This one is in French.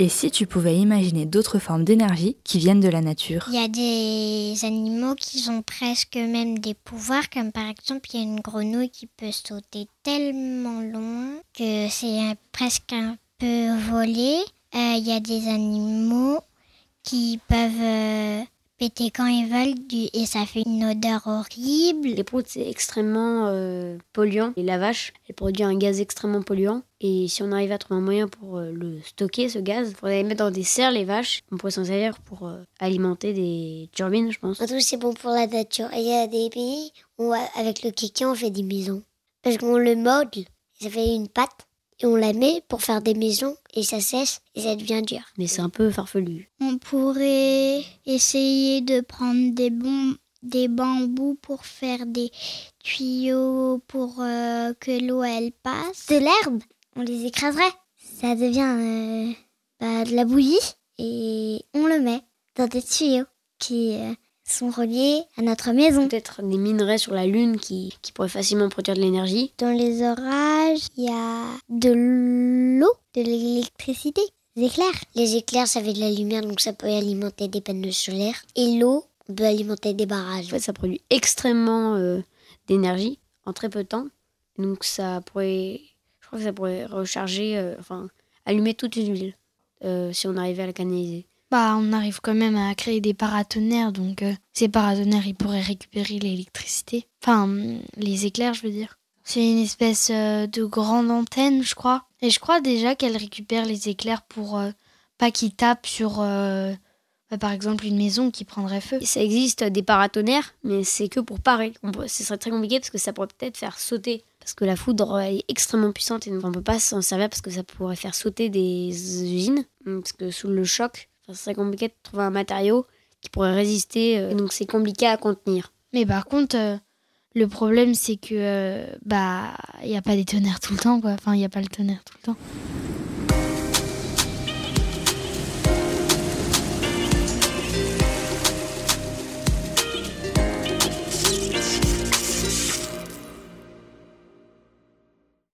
Et si tu pouvais imaginer d'autres formes d'énergie qui viennent de la nature Il y a des animaux qui ont presque même des pouvoirs, comme par exemple, il y a une grenouille qui peut sauter tellement long que c'est presque un peu volé. Euh, il y a des animaux qui peuvent euh, péter quand ils veulent du, et ça fait une odeur horrible. Les proutes, c'est extrêmement euh, polluant. Et la vache, elle produit un gaz extrêmement polluant. Et si on arrive à trouver un moyen pour le stocker, ce gaz, il faudrait les mettre dans des serres, les vaches. On pourrait s'en servir pour alimenter des turbines, je pense. En tout, c'est bon pour la nature. Et il y a des pays où, avec le kéké, on fait des maisons. Parce qu'on le modèle, ça fait une pâte et on la met pour faire des maisons et ça sèche et ça devient dur. Mais c'est un peu farfelu. On pourrait essayer de prendre des, bons, des bambous pour faire des tuyaux pour euh, que l'eau elle passe. De l'herbe, on les écraserait. Ça devient euh, bah, de la bouillie et on le met dans des tuyaux qui euh, sont reliés à notre maison. Peut-être des minerais sur la Lune qui, qui pourraient facilement produire de l'énergie. Dans les orages, il y a de l'eau, de l'électricité, des éclairs. Les éclairs, ça fait de la lumière, donc ça peut alimenter des panneaux solaires. Et l'eau peut alimenter des barrages. En fait, ça produit extrêmement euh, d'énergie en très peu de temps. Donc ça pourrait, je crois que ça pourrait recharger, euh, enfin, allumer toute une ville euh, si on arrivait à la canaliser bah, on arrive quand même à créer des paratonnerres, donc euh, ces paratonnerres, ils pourraient récupérer l'électricité. Enfin, les éclairs, je veux dire. C'est une espèce euh, de grande antenne, je crois. Et je crois déjà qu'elle récupère les éclairs pour euh, pas qu'ils tapent sur, bah, par exemple, une maison qui prendrait feu. Ça existe des paratonnerres, mais c'est que pour parer. Ce serait très compliqué parce que ça pourrait peut-être faire sauter parce que la foudre est extrêmement puissante et on ne peut pas s'en servir parce que ça pourrait faire sauter des usines. Parce que sous le choc, c'est compliqué de trouver un matériau qui pourrait résister, euh, donc c'est compliqué à contenir. Mais par contre, euh, le problème c'est que euh, bah il n'y a pas des tonnerres tout le temps quoi. Enfin, il n'y a pas le tonnerre tout le temps.